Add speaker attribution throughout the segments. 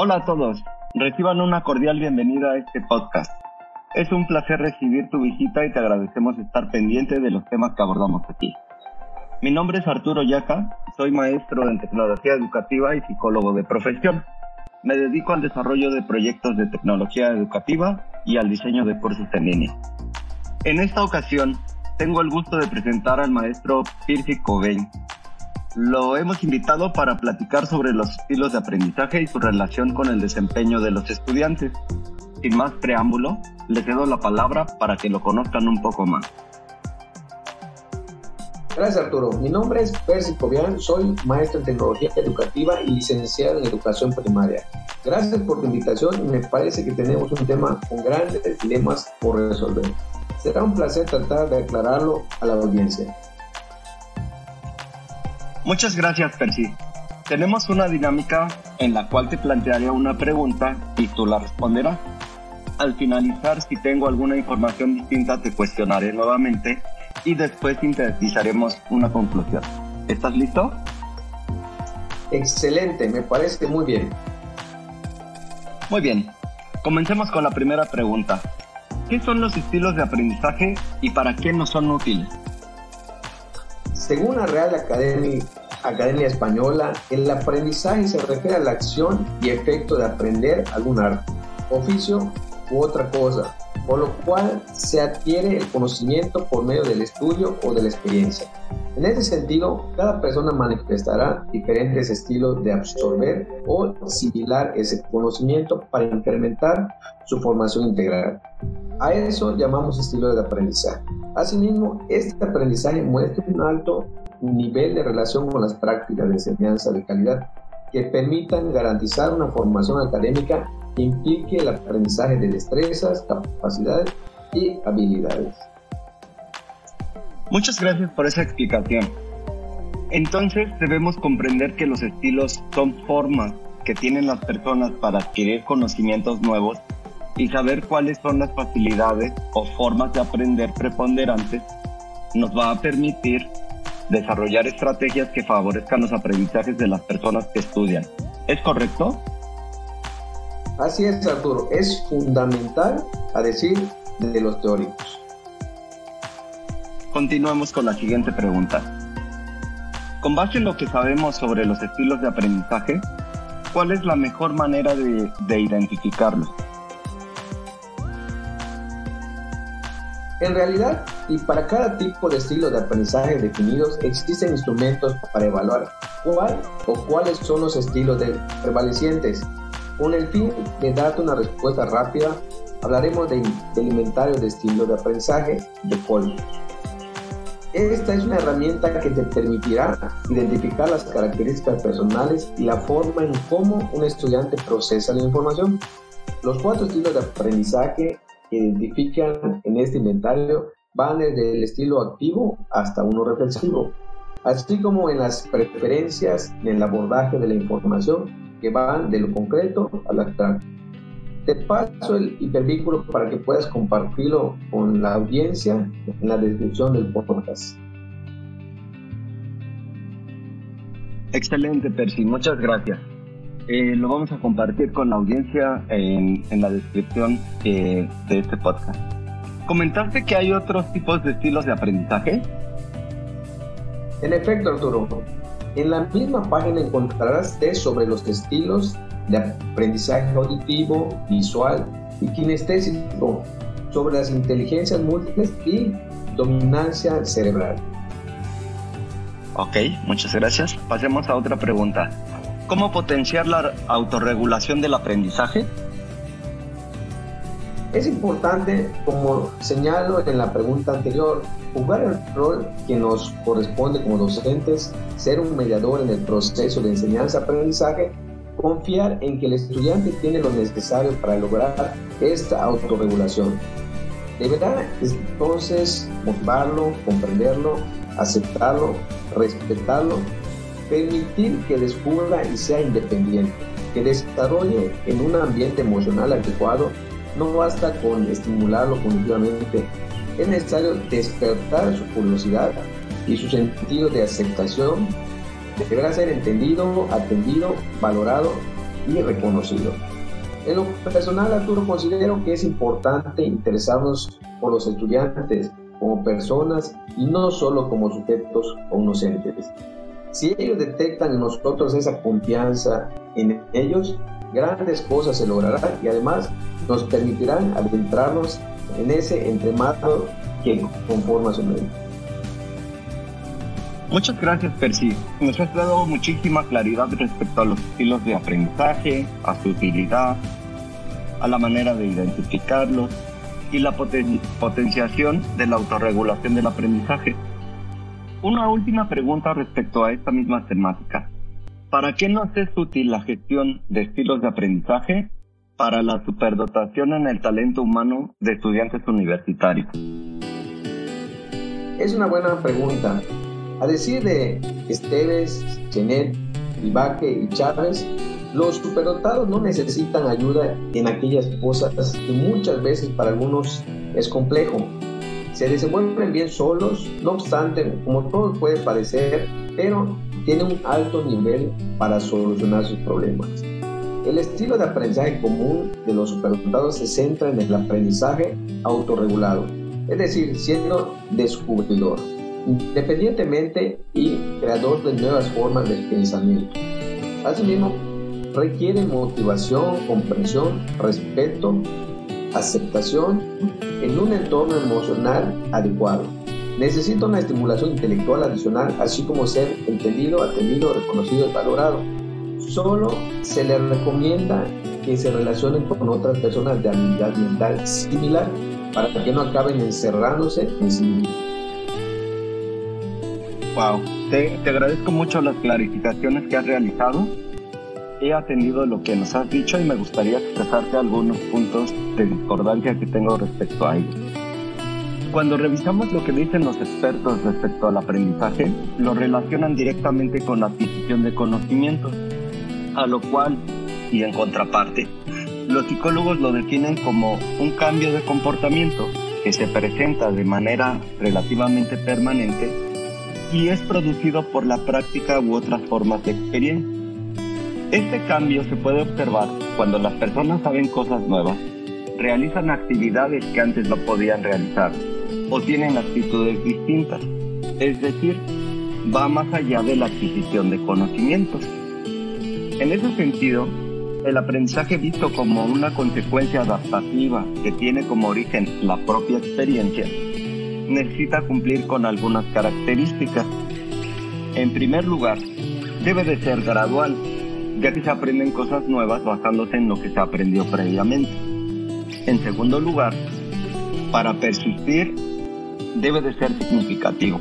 Speaker 1: Hola a todos, reciban una cordial bienvenida a este podcast. Es un placer recibir tu visita y te agradecemos estar pendiente de los temas que abordamos aquí. Mi nombre es Arturo Yaca, soy maestro en tecnología educativa y psicólogo de profesión. Me dedico al desarrollo de proyectos de tecnología educativa y al diseño de cursos en línea. En esta ocasión, tengo el gusto de presentar al maestro Pirsi Cobain, lo hemos invitado para platicar sobre los estilos de aprendizaje y su relación con el desempeño de los estudiantes. Sin más preámbulo, le cedo la palabra para que lo conozcan un poco más.
Speaker 2: Gracias Arturo. Mi nombre es Percy Cobian, soy maestro en tecnología educativa y licenciado en educación primaria. Gracias por tu invitación y me parece que tenemos un tema con grandes dilemas por resolver. Será un placer tratar de aclararlo a la audiencia.
Speaker 1: Muchas gracias, Percy. Tenemos una dinámica en la cual te plantearé una pregunta y tú la responderás. Al finalizar, si tengo alguna información distinta, te cuestionaré nuevamente y después sintetizaremos una conclusión. ¿Estás listo?
Speaker 2: Excelente, me parece muy bien.
Speaker 1: Muy bien, comencemos con la primera pregunta. ¿Qué son los estilos de aprendizaje y para qué nos son útiles?
Speaker 2: Según la Real Academia, Academia Española, el aprendizaje se refiere a la acción y efecto de aprender algún arte, oficio u otra cosa, por lo cual se adquiere el conocimiento por medio del estudio o de la experiencia. En ese sentido, cada persona manifestará diferentes estilos de absorber o asimilar ese conocimiento para incrementar su formación integral. A eso llamamos estilo de aprendizaje. Asimismo, este aprendizaje muestra un alto nivel de relación con las prácticas de enseñanza de calidad que permitan garantizar una formación académica implique el aprendizaje de destrezas, capacidades y habilidades.
Speaker 1: Muchas gracias por esa explicación. Entonces debemos comprender que los estilos son formas que tienen las personas para adquirir conocimientos nuevos y saber cuáles son las facilidades o formas de aprender preponderantes nos va a permitir desarrollar estrategias que favorezcan los aprendizajes de las personas que estudian. ¿Es correcto?
Speaker 2: Así es, Arturo. Es fundamental a decir de los teóricos.
Speaker 1: Continuemos con la siguiente pregunta. Con base en lo que sabemos sobre los estilos de aprendizaje, ¿cuál es la mejor manera de, de identificarlos?
Speaker 2: En realidad, y para cada tipo de estilo de aprendizaje definidos, existen instrumentos para evaluar cuál o cuáles son los estilos de prevalecientes. Con el fin de darte una respuesta rápida, hablaremos de, del inventario de estilos de aprendizaje de Cole. Esta es una herramienta que te permitirá identificar las características personales y la forma en cómo un estudiante procesa la información. Los cuatro estilos de aprendizaje que identifican en este inventario van desde el estilo activo hasta uno reflexivo, así como en las preferencias en el abordaje de la información que van de lo concreto al abstracto. Te paso el hipervínculo para que puedas compartirlo con la audiencia en la descripción del podcast.
Speaker 1: Excelente, Percy, muchas gracias. Eh, lo vamos a compartir con la audiencia en, la descripción de este podcast. ¿Comentaste que hay otros tipos de estilos de aprendizaje?
Speaker 2: En efecto, Arturo. En la misma página encontrarás test sobre los estilos de aprendizaje auditivo, visual y kinestésico, sobre las inteligencias múltiples y dominancia cerebral.
Speaker 1: Ok, muchas gracias. Pasemos a otra pregunta. ¿Cómo potenciar la autorregulación del aprendizaje?
Speaker 2: Es importante, como señalo en la pregunta anterior, jugar el rol que nos corresponde como docentes, ser un mediador en el proceso de enseñanza-aprendizaje, confiar en que el estudiante tiene lo necesario para lograr esta autorregulación. Deberá entonces motivarlo, comprenderlo, aceptarlo, respetarlo permitir que descubra y sea independiente, que desarrolle en un ambiente emocional adecuado no basta con estimularlo cognitivamente, es necesario despertar su curiosidad y su sentido de aceptación deberá ser entendido, atendido, valorado y reconocido. En lo personal, Arturo, considero que es importante interesarnos por los estudiantes como personas y no solo como sujetos o inocentes. Si ellos detectan en nosotros esa confianza en ellos, grandes cosas se lograrán y además nos permitirán adentrarnos en ese entremado que conforma su mente.
Speaker 1: Muchas gracias, Percy. Nos has dado muchísima claridad respecto a los estilos de aprendizaje, a su utilidad, a la manera de identificarlos y la potenciación de la autorregulación del aprendizaje. Una última pregunta respecto a esta misma temática. ¿Para qué nos es útil la gestión de estilos de aprendizaje para la superdotación en el talento humano de estudiantes universitarios?
Speaker 2: Es una buena pregunta. A decir de Esteves, Chenet, Ibaque y Chávez, los superdotados no necesitan ayuda en aquellas cosas que muchas veces para algunos es complejo. Se desenvuelven bien solos, no obstante, como todos puede parecer, pero tienen un alto nivel para solucionar sus problemas. El estilo de aprendizaje común de los superdotados se centra en el aprendizaje autorregulado, es decir, siendo descubridor independientemente y creador de nuevas formas de pensamiento. Asimismo, requiere motivación, comprensión, respeto, aceptación en un entorno emocional adecuado. Necesita una estimulación intelectual adicional, así como ser entendido, atendido, reconocido y valorado. Solo se le recomienda que se relacionen con otras personas de habilidad mental similar para que no acaben encerrándose en sí mismos.
Speaker 1: Wow, te, te agradezco mucho las clarificaciones que has realizado. He atendido lo que nos has dicho y me gustaría expresarte algunos puntos de discordancia que tengo respecto a ello. Cuando revisamos lo que dicen los expertos respecto al aprendizaje, lo relacionan directamente con la adquisición de conocimientos, a lo cual, y en contraparte, los psicólogos lo definen como un cambio de comportamiento que se presenta de manera relativamente permanente y es producido por la práctica u otras formas de experiencia. Este cambio se puede observar cuando las personas saben cosas nuevas, realizan actividades que antes no podían realizar o tienen actitudes distintas, es decir, va más allá de la adquisición de conocimientos. En ese sentido, el aprendizaje visto como una consecuencia adaptativa que tiene como origen la propia experiencia necesita cumplir con algunas características. En primer lugar, debe de ser gradual, ya que se aprenden cosas nuevas basándose en lo que se aprendió previamente. En segundo lugar, para persistir, debe de ser significativo,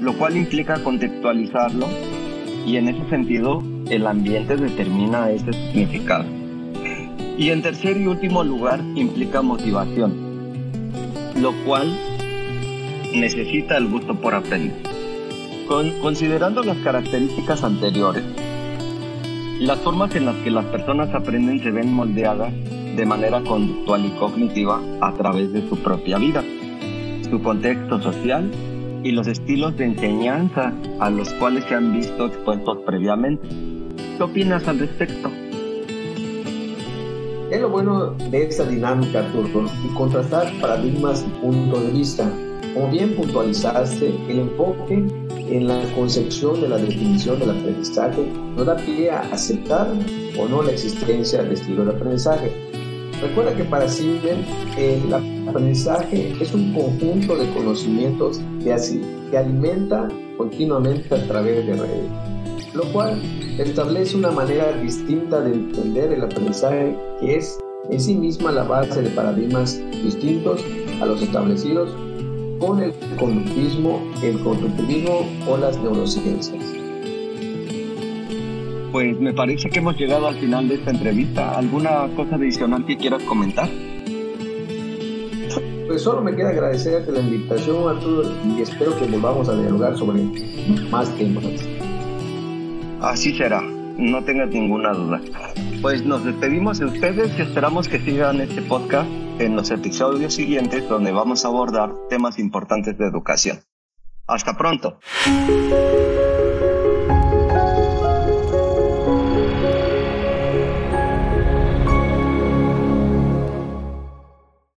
Speaker 1: lo cual implica contextualizarlo y en ese sentido el ambiente determina ese significado. Y en tercer y último lugar implica motivación, lo cual necesita el gusto por aprender. considerando las características anteriores, las formas en las que las personas aprenden se ven moldeadas de manera conductual y cognitiva a través de su propia vida, su contexto social y los estilos de enseñanza a los cuales se han visto expuestos previamente. ¿Qué opinas al respecto?
Speaker 2: Es lo bueno de esta dinámica, Arturo, y contrastar paradigmas y puntos de vista como bien puntualizaste, el enfoque en la concepción de la definición del aprendizaje nos da pie a aceptar o no la existencia del estilo de aprendizaje. Recuerda que para Silver el aprendizaje es un conjunto de conocimientos que, así, que alimenta continuamente a través de redes, lo cual establece una manera distinta de entender el aprendizaje que es en sí misma la base de paradigmas distintos a los establecidos con el conductismo, el constructivismo o las neurociencias.
Speaker 1: Pues me parece que hemos llegado al final de esta entrevista. ¿Alguna cosa adicional que quieras comentar?
Speaker 2: Pues solo me queda agradecerte la invitación, Arturo, y espero que volvamos a dialogar sobre más temas.
Speaker 1: Así será. no tengas ninguna duda. Pues nos despedimos de ustedes y esperamos que sigan este podcast en los episodios siguientes donde vamos a abordar temas importantes de educación. Hasta pronto.